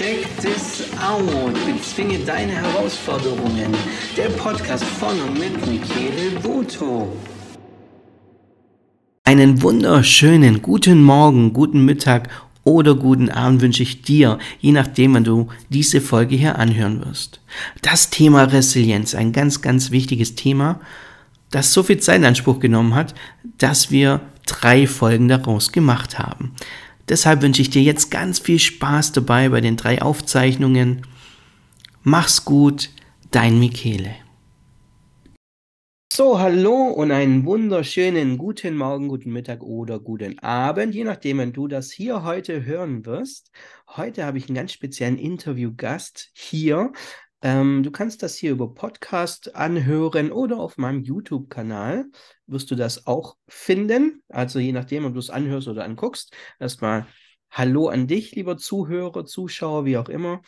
Check this out. Bezwinge deine Herausforderungen. Der Podcast von und mit Michele Voto. Einen wunderschönen guten Morgen, guten Mittag oder guten Abend wünsche ich dir, je nachdem, wann du diese Folge hier anhören wirst. Das Thema Resilienz, ein ganz, ganz wichtiges Thema, das so viel Zeit in Anspruch genommen hat, dass wir drei Folgen daraus gemacht haben. Deshalb wünsche ich dir jetzt ganz viel Spaß dabei bei den drei Aufzeichnungen. Mach's gut, dein Michele. So, hallo und einen wunderschönen guten Morgen, guten Mittag oder guten Abend, je nachdem, wenn du das hier heute hören wirst. Heute habe ich einen ganz speziellen Interviewgast hier. Ähm, du kannst das hier über Podcast anhören oder auf meinem YouTube-Kanal wirst du das auch finden. Also je nachdem, ob du es anhörst oder anguckst. Erstmal Hallo an dich, lieber Zuhörer, Zuschauer, wie auch immer.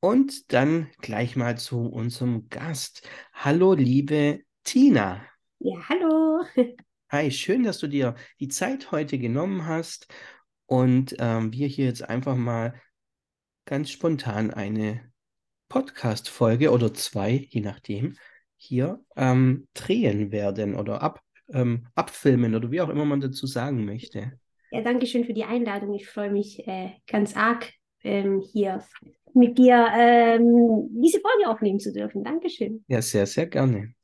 Und dann gleich mal zu unserem Gast. Hallo, liebe Tina. Ja, hallo. Hi, schön, dass du dir die Zeit heute genommen hast und ähm, wir hier jetzt einfach mal ganz spontan eine Podcast-Folge oder zwei, je nachdem, hier ähm, drehen werden oder ab, ähm, abfilmen oder wie auch immer man dazu sagen möchte. Ja, danke schön für die Einladung. Ich freue mich äh, ganz arg, ähm, hier mit dir ähm, diese Folge aufnehmen zu dürfen. Dankeschön. Ja, sehr, sehr gerne.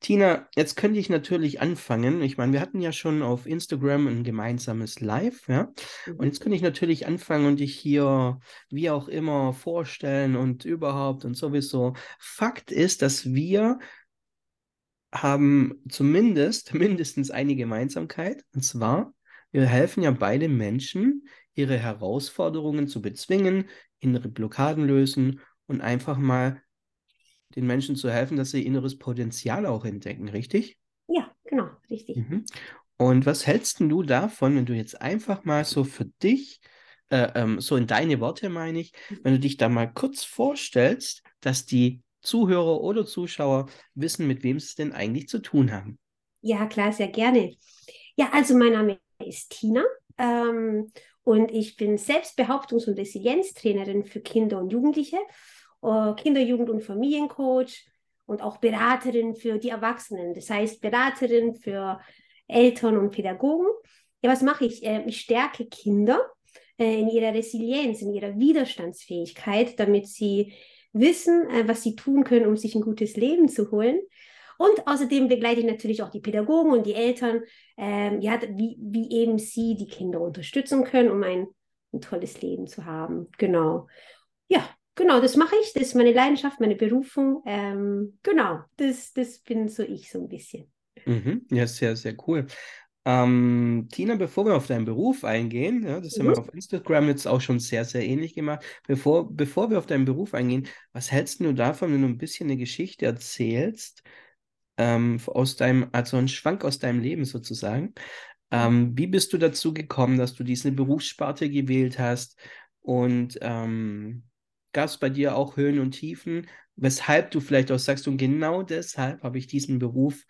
Tina, jetzt könnte ich natürlich anfangen. Ich meine, wir hatten ja schon auf Instagram ein gemeinsames Live, ja. Und jetzt könnte ich natürlich anfangen und dich hier wie auch immer vorstellen und überhaupt und sowieso. Fakt ist, dass wir haben zumindest mindestens eine Gemeinsamkeit. Und zwar, wir helfen ja beide Menschen, ihre Herausforderungen zu bezwingen, innere Blockaden lösen und einfach mal den Menschen zu helfen, dass sie inneres Potenzial auch entdecken, richtig? Ja, genau, richtig. Mhm. Und was hältst du davon, wenn du jetzt einfach mal so für dich, äh, ähm, so in deine Worte meine ich, wenn du dich da mal kurz vorstellst, dass die Zuhörer oder Zuschauer wissen, mit wem sie es denn eigentlich zu tun haben? Ja, klar, sehr gerne. Ja, also mein Name ist Tina ähm, und ich bin Selbstbehauptungs- und Resilienztrainerin für Kinder und Jugendliche äh, Kinder-, Jugend- und Familiencoach und auch Beraterin für die Erwachsenen. Das heißt, Beraterin für Eltern und Pädagogen. Ja, was mache ich? Ähm, ich stärke Kinder äh, in ihrer Resilienz, in ihrer Widerstandsfähigkeit, damit sie wissen, äh, was sie tun können, um sich ein gutes Leben zu holen. Und außerdem begleite ich natürlich auch die Pädagogen und die Eltern, ähm, ja, wie, wie eben sie die Kinder unterstützen können, um ein, ein tolles Leben zu haben. Genau. Ja, genau, das mache ich. Das ist meine Leidenschaft, meine Berufung. Ähm, genau, das, das bin so ich so ein bisschen. Mhm. Ja, sehr, sehr cool. Ähm, Tina, bevor wir auf deinen Beruf eingehen, ja, das mhm. haben wir auf Instagram jetzt auch schon sehr, sehr ähnlich gemacht. Bevor, bevor wir auf deinen Beruf eingehen, was hältst du davon, wenn du ein bisschen eine Geschichte erzählst, ähm, aus deinem, also ein Schwank aus deinem Leben sozusagen? Ähm, wie bist du dazu gekommen, dass du diese Berufssparte gewählt hast? Und ähm, gab es bei dir auch Höhen und Tiefen, weshalb du vielleicht auch sagst, und genau deshalb habe ich diesen Beruf,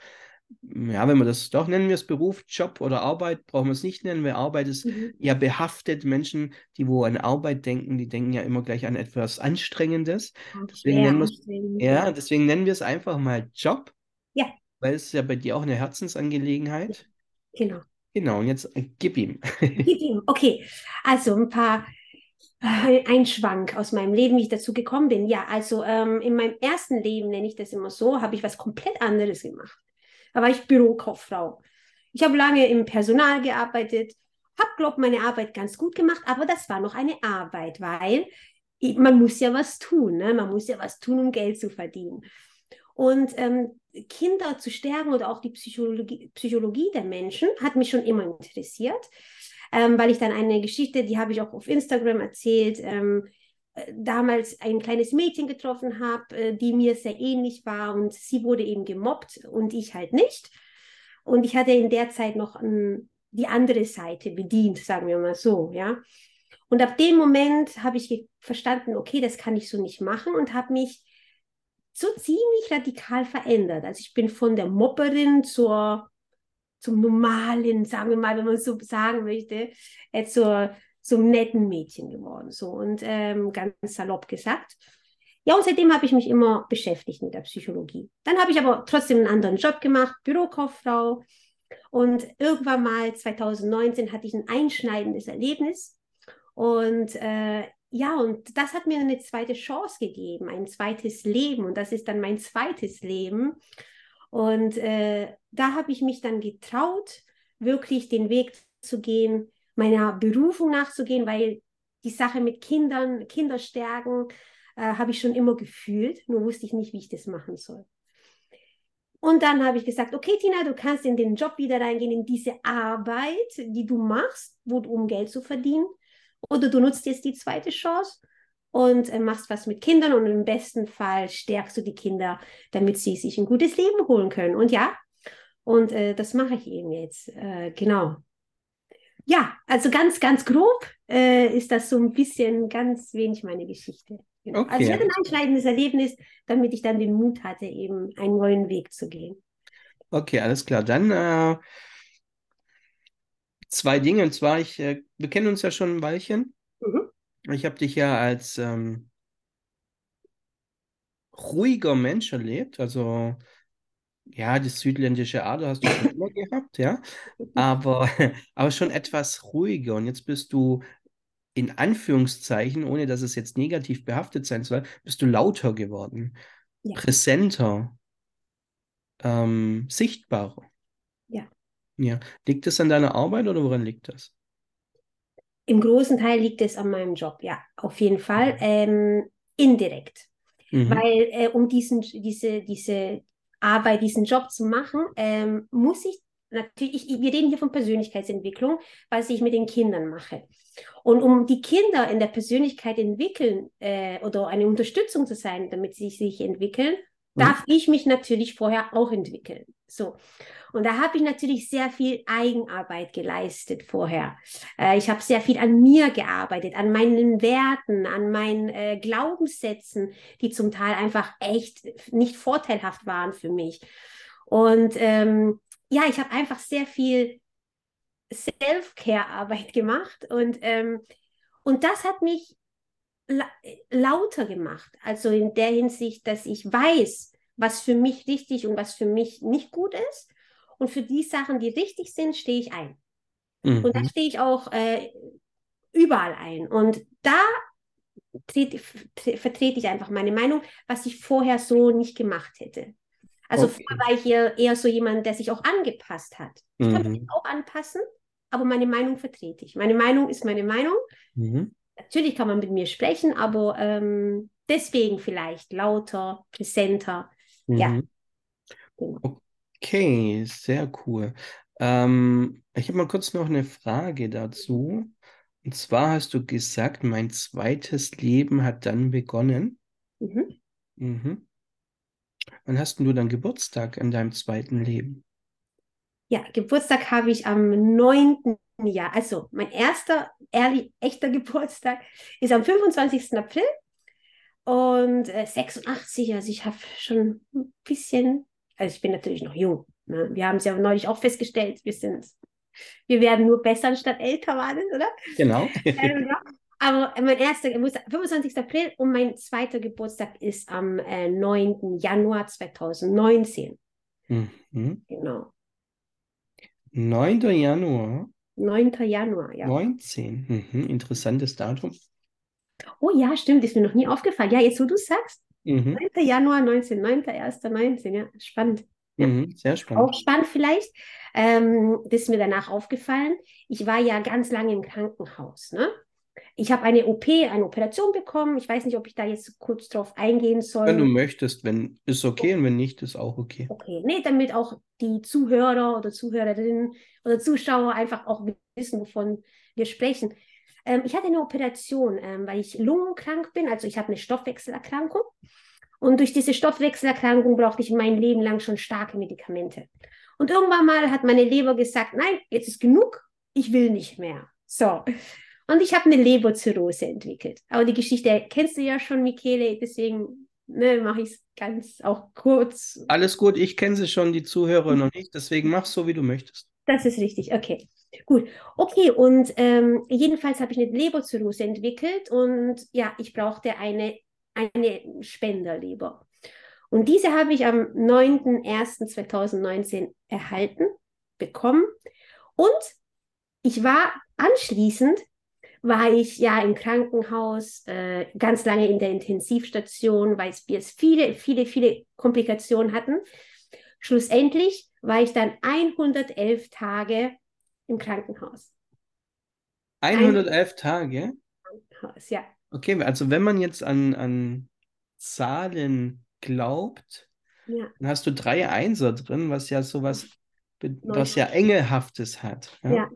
ja, wenn wir das doch nennen wir es Beruf, Job oder Arbeit, brauchen wir es nicht nennen, weil Arbeit ist mhm. ja behaftet. Menschen, die wo an Arbeit denken, die denken ja immer gleich an etwas Anstrengendes. Deswegen nennen, ja, deswegen nennen wir es einfach mal Job. Ja. Weil es ja bei dir auch eine Herzensangelegenheit. Genau. Genau, und jetzt äh, gib ihm. gib ihm, okay. Also ein paar ein Schwank aus meinem Leben, wie ich dazu gekommen bin. Ja, also ähm, in meinem ersten Leben, nenne ich das immer so, habe ich was komplett anderes gemacht. Da war ich Bürokauffrau. Ich habe lange im Personal gearbeitet, habe, glaube ich, meine Arbeit ganz gut gemacht, aber das war noch eine Arbeit, weil man muss ja was tun. Ne? Man muss ja was tun, um Geld zu verdienen. Und ähm, Kinder zu stärken oder auch die Psychologie, Psychologie der Menschen hat mich schon immer interessiert ähm, weil ich dann eine Geschichte, die habe ich auch auf Instagram erzählt, ähm, äh, damals ein kleines Mädchen getroffen habe, äh, die mir sehr ähnlich war und sie wurde eben gemobbt und ich halt nicht. Und ich hatte in der Zeit noch ein, die andere Seite bedient, sagen wir mal so, ja. Und ab dem Moment habe ich verstanden, okay, das kann ich so nicht machen und habe mich so ziemlich radikal verändert. Also ich bin von der Mopperin zur, zum normalen, sagen wir mal, wenn man so sagen möchte, äh, zur, zum netten Mädchen geworden. So und ähm, ganz salopp gesagt. Ja, und seitdem habe ich mich immer beschäftigt mit der Psychologie. Dann habe ich aber trotzdem einen anderen Job gemacht, Bürokauffrau. Und irgendwann mal 2019 hatte ich ein einschneidendes Erlebnis. Und äh, ja, und das hat mir eine zweite Chance gegeben, ein zweites Leben. Und das ist dann mein zweites Leben. Und äh, da habe ich mich dann getraut, wirklich den Weg zu gehen, meiner Berufung nachzugehen, weil die Sache mit Kindern, Kinderstärken, äh, habe ich schon immer gefühlt, nur wusste ich nicht, wie ich das machen soll. Und dann habe ich gesagt, okay, Tina, du kannst in den Job wieder reingehen, in diese Arbeit, die du machst, wo, um Geld zu verdienen. Oder du nutzt jetzt die zweite Chance und äh, machst was mit Kindern und im besten Fall stärkst du die Kinder, damit sie sich ein gutes Leben holen können. Und ja, und äh, das mache ich eben jetzt. Äh, genau. Ja, also ganz, ganz grob äh, ist das so ein bisschen ganz wenig meine Geschichte. Genau. Okay. Also ich hatte ein einschneidendes Erlebnis, damit ich dann den Mut hatte, eben einen neuen Weg zu gehen. Okay, alles klar. Dann äh, zwei Dinge. Und zwar, ich, äh, wir kennen uns ja schon ein Weilchen. Mhm. Ich habe dich ja als ähm, ruhiger Mensch erlebt. Also, ja, das südländische Ader hast du schon immer gehabt, ja. Aber, aber schon etwas ruhiger. Und jetzt bist du in Anführungszeichen, ohne dass es jetzt negativ behaftet sein soll, bist du lauter geworden, ja. präsenter, ähm, sichtbarer. Ja. Liegt das an deiner Arbeit oder woran liegt das? Im großen Teil liegt es an meinem Job, ja, auf jeden Fall. Mhm. Ähm, indirekt. Mhm. Weil äh, um diesen, diese, diese Arbeit, diesen Job zu machen, ähm, muss ich natürlich, ich, wir reden hier von Persönlichkeitsentwicklung, was ich mit den Kindern mache. Und um die Kinder in der Persönlichkeit entwickeln äh, oder eine Unterstützung zu sein, damit sie sich entwickeln, mhm. darf ich mich natürlich vorher auch entwickeln. So. Und da habe ich natürlich sehr viel Eigenarbeit geleistet vorher. Äh, ich habe sehr viel an mir gearbeitet, an meinen Werten, an meinen äh, Glaubenssätzen, die zum Teil einfach echt nicht vorteilhaft waren für mich. Und ähm, ja, ich habe einfach sehr viel Self-Care-Arbeit gemacht und, ähm, und das hat mich la lauter gemacht. Also in der Hinsicht, dass ich weiß, was für mich richtig und was für mich nicht gut ist. Und für die Sachen, die richtig sind, stehe ich ein. Mhm. Und da stehe ich auch äh, überall ein. Und da vertrete ich einfach meine Meinung, was ich vorher so nicht gemacht hätte. Also okay. vorher war ich eher, eher so jemand, der sich auch angepasst hat. Ich mhm. kann mich auch anpassen, aber meine Meinung vertrete ich. Meine Meinung ist meine Meinung. Mhm. Natürlich kann man mit mir sprechen, aber ähm, deswegen vielleicht lauter, präsenter. Ja. Mhm. Genau. Okay, sehr cool. Ähm, ich habe mal kurz noch eine Frage dazu. Und zwar hast du gesagt, mein zweites Leben hat dann begonnen. Mhm. Mhm. Wann hast du dann Geburtstag in deinem zweiten Leben? Ja, Geburtstag habe ich am 9. Jahr. Also mein erster ehrlich, echter Geburtstag ist am 25. April und äh, 86. Also ich habe schon ein bisschen also ich bin natürlich noch jung. Ne? Wir haben es ja neulich auch festgestellt, wir sind, wir werden nur besser anstatt älter waren, oder? Genau. ähm, aber mein erster Geburtstag, 25. April und mein zweiter Geburtstag ist am äh, 9. Januar 2019. Mhm. Genau. 9. Januar. 9. Januar, ja. 19. Mhm. Interessantes Datum. Oh ja, stimmt, ist mir noch nie aufgefallen. Ja, jetzt wo du sagst, Mhm. 9. Januar 19, 9.1.19, ja, spannend. Ja. Mhm, sehr spannend. Auch spannend vielleicht. Ähm, das ist mir danach aufgefallen. Ich war ja ganz lange im Krankenhaus. Ne? Ich habe eine OP, eine Operation bekommen. Ich weiß nicht, ob ich da jetzt kurz drauf eingehen soll. Wenn du möchtest, wenn ist okay und wenn nicht, ist auch okay. Okay, nee, damit auch die Zuhörer oder Zuhörerinnen oder Zuschauer einfach auch wissen, wovon wir sprechen. Ähm, ich hatte eine Operation, ähm, weil ich lungenkrank bin, also ich habe eine Stoffwechselerkrankung. Und durch diese Stoffwechselerkrankung brauchte ich mein Leben lang schon starke Medikamente. Und irgendwann mal hat meine Leber gesagt, nein, jetzt ist genug, ich will nicht mehr. So. Und ich habe eine Leberzirrhose entwickelt. Aber die Geschichte kennst du ja schon, Michele, deswegen ne, mache ich es ganz auch kurz. Alles gut, ich kenne sie schon, die Zuhörer noch nicht, deswegen mach so, wie du möchtest. Das ist richtig, okay. Gut, okay, und ähm, jedenfalls habe ich eine Leberzirrhose entwickelt und ja, ich brauchte eine, eine Spenderleber. Und diese habe ich am 9.01.2019 erhalten, bekommen. Und ich war anschließend, war ich ja im Krankenhaus, äh, ganz lange in der Intensivstation, weil wir viele, viele, viele Komplikationen hatten. Schlussendlich war ich dann 111 Tage im Krankenhaus. 111 Tage? Krankenhaus, ja. Okay, also wenn man jetzt an, an Zahlen glaubt, Ja, dann hast du drei Einser drin, was ja sowas, was ja Engelhaftes hat. Ja. ja.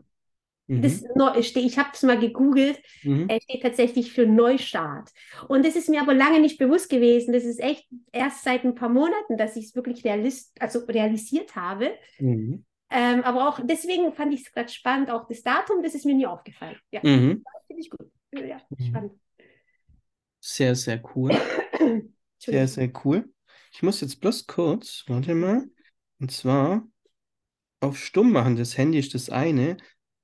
Mhm. Das steht, ich habe es mal gegoogelt, Mhm. steht tatsächlich für Neustart. Und das ist mir aber lange nicht bewusst gewesen. Das ist echt erst seit ein paar Monaten, dass ich es wirklich realist, also realisiert habe. Mhm. Ähm, aber auch deswegen fand ich es gerade spannend, auch das Datum, das ist mir nie aufgefallen. Ja, Mhm. finde ich gut. Ja, Mhm. spannend. Sehr, sehr cool. Sehr, sehr cool. Ich muss jetzt bloß kurz, warte mal, und zwar auf Stumm machen. Das Handy ist das eine,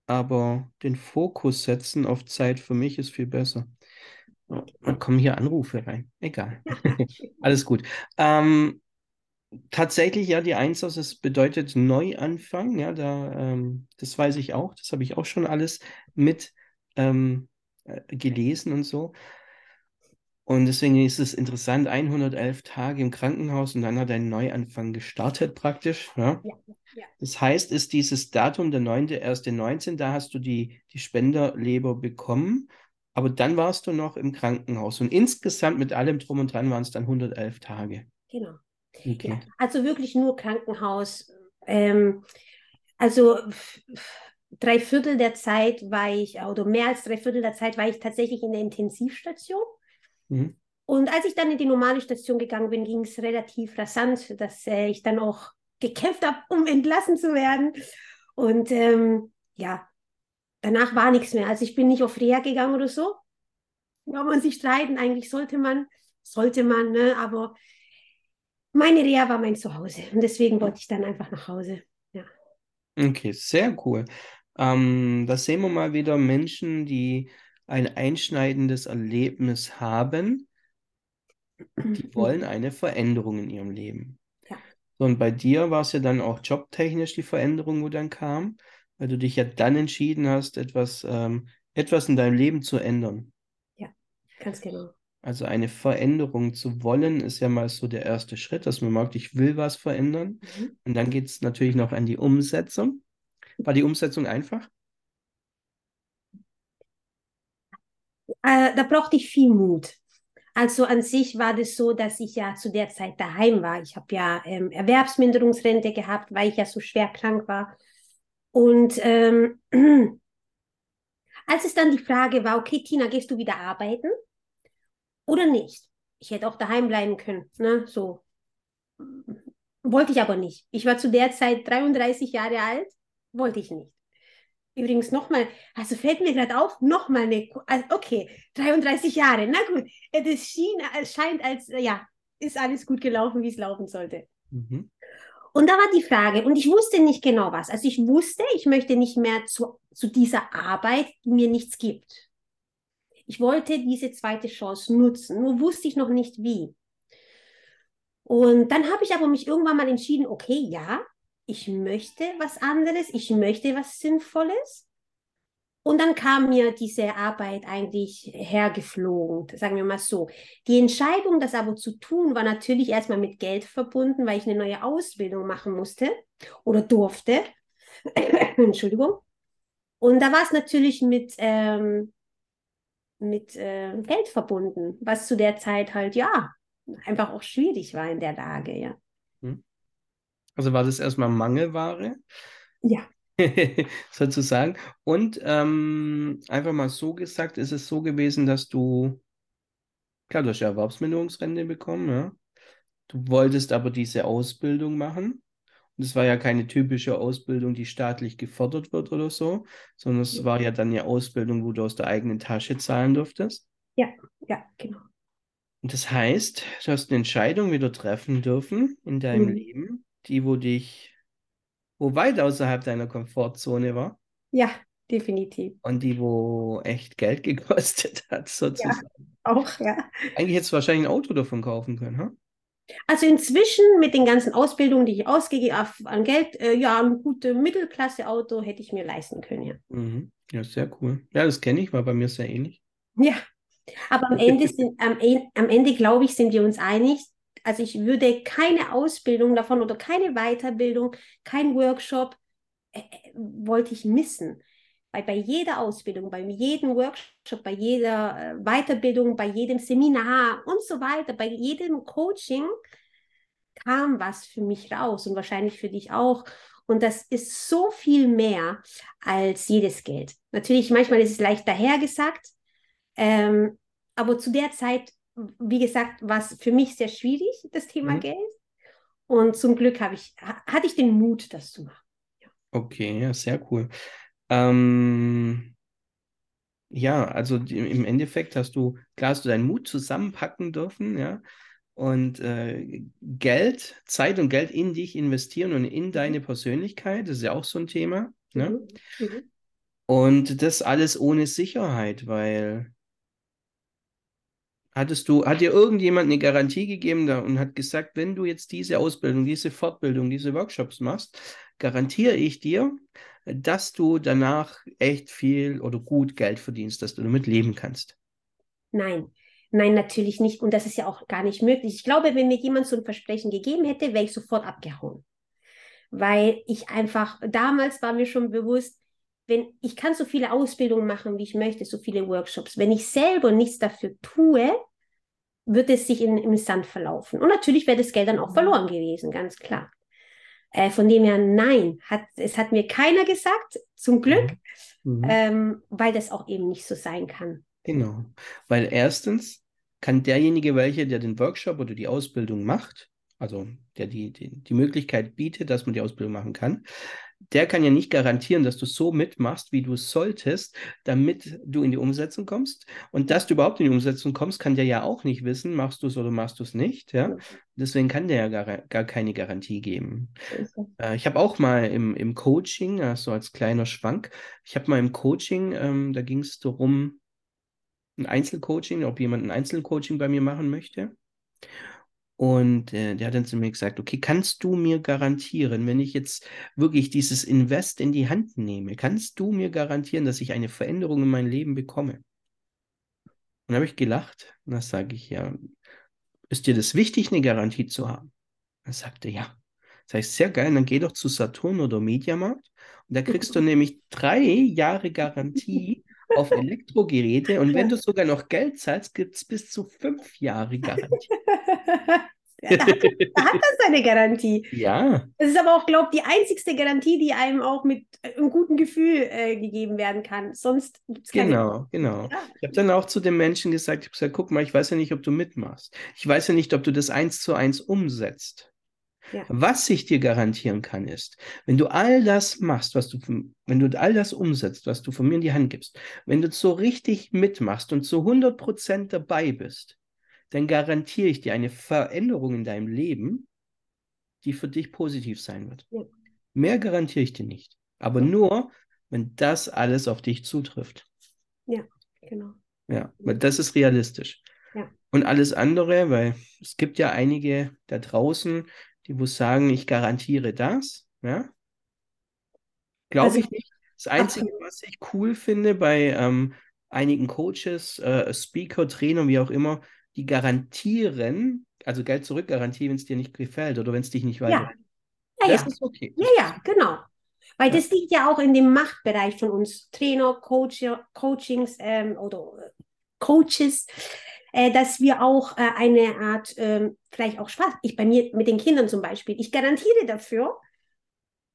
aber den Fokus setzen auf Zeit für mich ist viel besser. Oh, kommen hier Anrufe rein. Egal. Alles gut. Ähm, tatsächlich, ja, die Eins aus, es bedeutet Neuanfang. Ja, da, ähm, das weiß ich auch. Das habe ich auch schon alles mit ähm, äh, gelesen und so. Und deswegen ist es interessant, 111 Tage im Krankenhaus und dann hat ein Neuanfang gestartet praktisch. Ja. Ja, ja. Das heißt, ist dieses Datum der 9.1.19, da hast du die, die Spenderleber bekommen, aber dann warst du noch im Krankenhaus. Und insgesamt mit allem drum und dran waren es dann 111 Tage. Genau. Okay. Also wirklich nur Krankenhaus. Ähm, also drei Viertel der Zeit war ich, oder mehr als drei Viertel der Zeit war ich tatsächlich in der Intensivstation. Mhm. Und als ich dann in die normale Station gegangen bin, ging es relativ rasant, dass äh, ich dann auch gekämpft habe, um entlassen zu werden. Und ähm, ja, danach war nichts mehr. Also ich bin nicht auf Reha gegangen oder so. Kann man sich streiten, eigentlich sollte man, sollte man, ne? aber meine Reha war mein Zuhause. Und deswegen wollte ich dann einfach nach Hause. Okay, sehr cool. Ähm, da sehen wir mal wieder Menschen, die ein einschneidendes Erlebnis haben, die wollen eine Veränderung in ihrem Leben. Ja. So, und bei dir war es ja dann auch jobtechnisch die Veränderung, wo dann kam, weil du dich ja dann entschieden hast, etwas, ähm, etwas in deinem Leben zu ändern. Ganz genau. Also eine Veränderung zu wollen, ist ja mal so der erste Schritt, dass man merkt, ich will was verändern. Mhm. Und dann geht es natürlich noch an die Umsetzung. War die Umsetzung einfach? Äh, da brauchte ich viel Mut. Also an sich war das so, dass ich ja zu der Zeit daheim war. Ich habe ja ähm, Erwerbsminderungsrente gehabt, weil ich ja so schwer krank war. Und ähm, als es dann die Frage war, okay, Tina, gehst du wieder arbeiten oder nicht? Ich hätte auch daheim bleiben können, ne? So. Wollte ich aber nicht. Ich war zu der Zeit 33 Jahre alt, wollte ich nicht. Übrigens nochmal, also fällt mir gerade auf, nochmal eine, also okay, 33 Jahre, na gut, äh, das schien, es scheint als, äh, ja, ist alles gut gelaufen, wie es laufen sollte. Mhm. Und da war die Frage, und ich wusste nicht genau was. Also ich wusste, ich möchte nicht mehr zu, zu dieser Arbeit, die mir nichts gibt. Ich wollte diese zweite Chance nutzen, nur wusste ich noch nicht wie. Und dann habe ich aber mich irgendwann mal entschieden, okay, ja, ich möchte was anderes, ich möchte was Sinnvolles. Und dann kam mir diese Arbeit eigentlich hergeflogen, sagen wir mal so. Die Entscheidung, das aber zu tun, war natürlich erstmal mit Geld verbunden, weil ich eine neue Ausbildung machen musste oder durfte. Entschuldigung. Und da war es natürlich mit, ähm, mit äh, Geld verbunden, was zu der Zeit halt, ja, einfach auch schwierig war in der Lage, ja. Also war das erstmal Mangelware, Ja. sozusagen. Und ähm, einfach mal so gesagt, ist es so gewesen, dass du, klar, du hast ja Erwerbsminderungsrente bekommen, ja. Du wolltest aber diese Ausbildung machen. Das war ja keine typische Ausbildung, die staatlich gefördert wird oder so, sondern es war ja dann eine Ausbildung, wo du aus der eigenen Tasche zahlen durftest. Ja, ja, genau. Und das heißt, du hast eine Entscheidung wieder treffen dürfen in deinem Mhm. Leben, die, wo dich, wo weit außerhalb deiner Komfortzone war Ja, definitiv. und die, wo echt Geld gekostet hat, sozusagen. Auch, ja. Eigentlich hättest du wahrscheinlich ein Auto davon kaufen können, ha? Also inzwischen mit den ganzen Ausbildungen, die ich ausgegeben habe an Geld, äh, ja, ein gutes Mittelklasse-Auto hätte ich mir leisten können, ja. Mhm. Ja, sehr cool. Ja, das kenne ich, war bei mir sehr ähnlich. Ja, aber am Ende sind, am, am Ende glaube ich, sind wir uns einig. Also ich würde keine Ausbildung davon oder keine Weiterbildung, kein Workshop äh, äh, wollte ich missen. Weil bei jeder Ausbildung, bei jedem Workshop, bei jeder äh, Weiterbildung, bei jedem Seminar und so weiter, bei jedem Coaching kam was für mich raus und wahrscheinlich für dich auch. Und das ist so viel mehr als jedes Geld. Natürlich, manchmal ist es leicht dahergesagt, ähm, aber zu der Zeit, wie gesagt, war es für mich sehr schwierig, das Thema Mhm. Geld. Und zum Glück habe ich, ha- hatte ich den Mut, das zu machen. Okay, ja, sehr cool. Ähm, ja, also im Endeffekt hast du, klar hast du deinen Mut zusammenpacken dürfen, ja, und äh, Geld, Zeit und Geld in dich investieren und in deine Persönlichkeit, das ist ja auch so ein Thema, ne? Mhm. Mhm. Und das alles ohne Sicherheit, weil hattest du, hat dir irgendjemand eine Garantie gegeben da und hat gesagt, wenn du jetzt diese Ausbildung, diese Fortbildung, diese Workshops machst, garantiere ich dir, dass du danach echt viel oder gut Geld verdienst, dass du damit leben kannst. Nein, nein, natürlich nicht. Und das ist ja auch gar nicht möglich. Ich glaube, wenn mir jemand so ein Versprechen gegeben hätte, wäre ich sofort abgehauen. Weil ich einfach, damals war mir schon bewusst, wenn ich kann so viele Ausbildungen machen, wie ich möchte, so viele Workshops. Wenn ich selber nichts dafür tue, wird es sich in, im Sand verlaufen. Und natürlich wäre das Geld dann auch verloren gewesen, ganz klar. Äh, von dem her, nein, hat, es hat mir keiner gesagt, zum Glück, Mhm. ähm, weil das auch eben nicht so sein kann. Genau. Weil erstens kann derjenige, welcher der den Workshop oder die Ausbildung macht, also der die, die, die Möglichkeit bietet, dass man die Ausbildung machen kann, der kann ja nicht garantieren, dass du so mitmachst, wie du es solltest, damit du in die Umsetzung kommst. Und dass du überhaupt in die Umsetzung kommst, kann der ja auch nicht wissen, machst du es oder machst du es nicht. Ja? Deswegen kann der ja gar, gar keine Garantie geben. Äh, ich habe auch mal im, im Coaching, äh, so als kleiner Schwank, ich habe mal im Coaching, ähm, da ging es darum, ein Einzelcoaching, ob jemand ein Einzelcoaching bei mir machen möchte. Und äh, der hat dann zu mir gesagt, okay, kannst du mir garantieren, wenn ich jetzt wirklich dieses Invest in die Hand nehme, kannst du mir garantieren, dass ich eine Veränderung in mein Leben bekomme? Und da habe ich gelacht und da sage ich, ja, ist dir das wichtig, eine Garantie zu haben? Er sagte, ja. Das heißt, sehr geil, dann geh doch zu Saturn oder Mediamarkt und da kriegst du nämlich drei Jahre Garantie auf Elektrogeräte und wenn du sogar noch Geld zahlst, gibt es bis zu fünf Jahre Garantie. Da, hat, da hat er seine Garantie. Ja, Das ist aber auch, glaube ich, die einzigste Garantie, die einem auch mit äh, einem guten Gefühl äh, gegeben werden kann. Sonst gibt es keine. genau, genau. Ja. Ich habe dann auch zu den Menschen gesagt, ich habe gesagt, guck mal, ich weiß ja nicht, ob du mitmachst. Ich weiß ja nicht, ob du das eins zu eins umsetzt. Ja. Was ich dir garantieren kann, ist, wenn du all das machst, was du, von- wenn du all das umsetzt, was du von mir in die Hand gibst, wenn du so richtig mitmachst und zu 100 Prozent dabei bist, dann garantiere ich dir eine Veränderung in deinem Leben, die für dich positiv sein wird. Ja. Mehr garantiere ich dir nicht. Aber nur, wenn das alles auf dich zutrifft. Genau. Ja, weil das ist realistisch. Ja. Und alles andere, weil es gibt ja einige da draußen, die muss sagen, ich garantiere das, ja. Glaube Also- ich nicht. Das Einzige, was ich cool finde bei ähm, einigen Coaches, äh, Speaker, Trainer, wie auch immer, die garantieren, also Geld zurück garantieren, wenn es dir nicht gefällt oder wenn es dich nicht weiter. Ja, das ja. ist okay. Ja, ja, genau. Weil Ja. das liegt ja auch in dem Machtbereich von uns Trainer, Coach, Coachings ähm, oder äh, Coaches, äh, dass wir auch äh, eine Art, ähm, vielleicht auch Spaß, ich bei mir mit den Kindern zum Beispiel, ich garantiere dafür,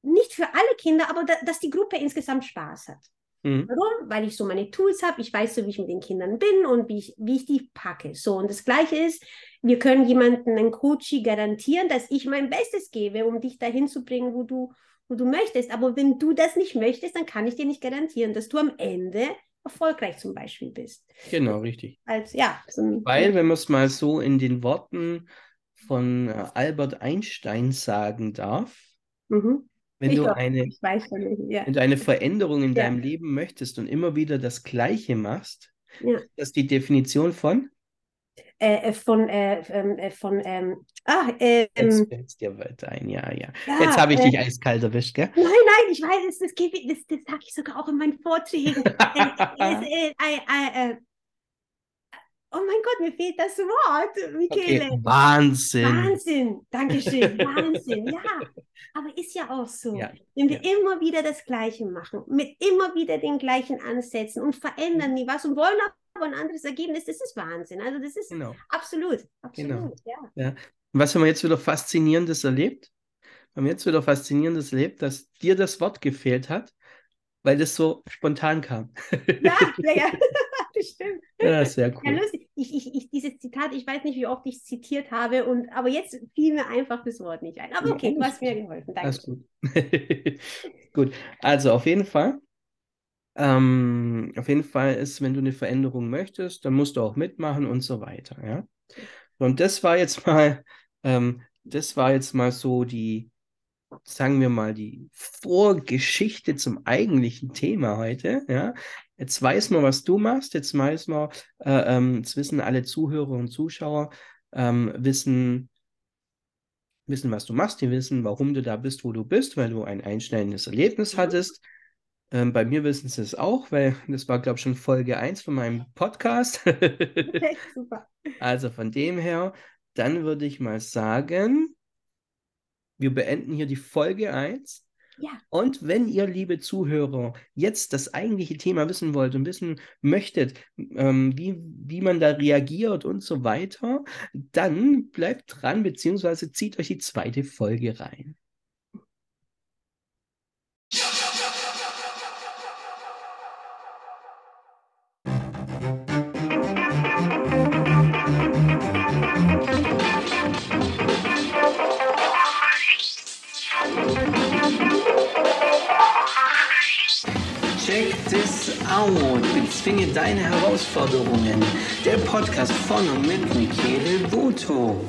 nicht für alle Kinder, aber da, dass die Gruppe insgesamt Spaß hat. Mhm. Warum? Weil ich so meine Tools habe, ich weiß so, wie ich mit den Kindern bin und wie ich, wie ich die packe. So, und das Gleiche ist, wir können jemanden, einen Coachie garantieren, dass ich mein Bestes gebe, um dich dahin zu bringen, wo du, wo du möchtest. Aber wenn du das nicht möchtest, dann kann ich dir nicht garantieren, dass du am Ende erfolgreich zum Beispiel bist. Genau, richtig. Als, ja, so Weil, wenn man es mal so in den Worten von äh, Albert Einstein sagen darf, mhm. Wenn ich du, auch, eine, ja. wenn du eine Veränderung in ja. deinem Leben möchtest und immer wieder das Gleiche machst, ja. das ist die Definition von? Äh, äh von, äh, ähm, äh, von, ähm, ah, ähm, Jetzt fällt dir weiter ein, ja, ja. Jetzt habe ich dich äh, eiskalt erwischt, gell? Nein, nein, ich weiß, das, das, das, das sage ich sogar auch in meinen Vorträgen. Oh mein Gott, mir fehlt das Wort, Michele. Okay. Wahnsinn. Wahnsinn, Dankeschön, Wahnsinn, ja. Aber ist ja auch so. Ja. Wenn wir ja. immer wieder das Gleiche machen, mit immer wieder den gleichen Ansätzen und verändern nie was und wollen aber ein anderes Ergebnis, das ist Wahnsinn. Also das ist genau. absolut, absolut, genau. ja. ja. Was haben wir jetzt wieder Faszinierendes erlebt? Haben wir jetzt wieder Faszinierendes erlebt, dass dir das Wort gefehlt hat, weil das so spontan kam. Ja, ja, ja. das stimmt. Ja, sehr cool. Ja, lustig. Ich, ich, ich, dieses Zitat, ich weiß nicht, wie oft ich es zitiert habe, und, aber jetzt fiel mir einfach das Wort nicht ein. Aber okay, ja, du hast mir geholfen. Danke. Alles gut. gut, also auf jeden Fall. Ähm, auf jeden Fall ist, wenn du eine Veränderung möchtest, dann musst du auch mitmachen und so weiter. Ja? Und das war jetzt mal, ähm, das war jetzt mal so die, sagen wir mal, die Vorgeschichte zum eigentlichen Thema heute. Ja? Jetzt weiß man, was du machst, jetzt weiß man, äh, ähm, jetzt wissen alle Zuhörer und Zuschauer, ähm, wissen, wissen, was du machst, die wissen, warum du da bist, wo du bist, weil du ein einschneidendes Erlebnis mhm. hattest. Ähm, bei mir wissen sie es auch, weil das war, glaube ich, schon Folge 1 von meinem Podcast. okay, super. Also von dem her, dann würde ich mal sagen, wir beenden hier die Folge 1. Ja. Und wenn ihr, liebe Zuhörer, jetzt das eigentliche Thema wissen wollt und wissen möchtet, ähm, wie, wie man da reagiert und so weiter, dann bleibt dran, beziehungsweise zieht euch die zweite Folge rein. Bezwinge deine Herausforderungen. Der Podcast von und mit Michele Voto.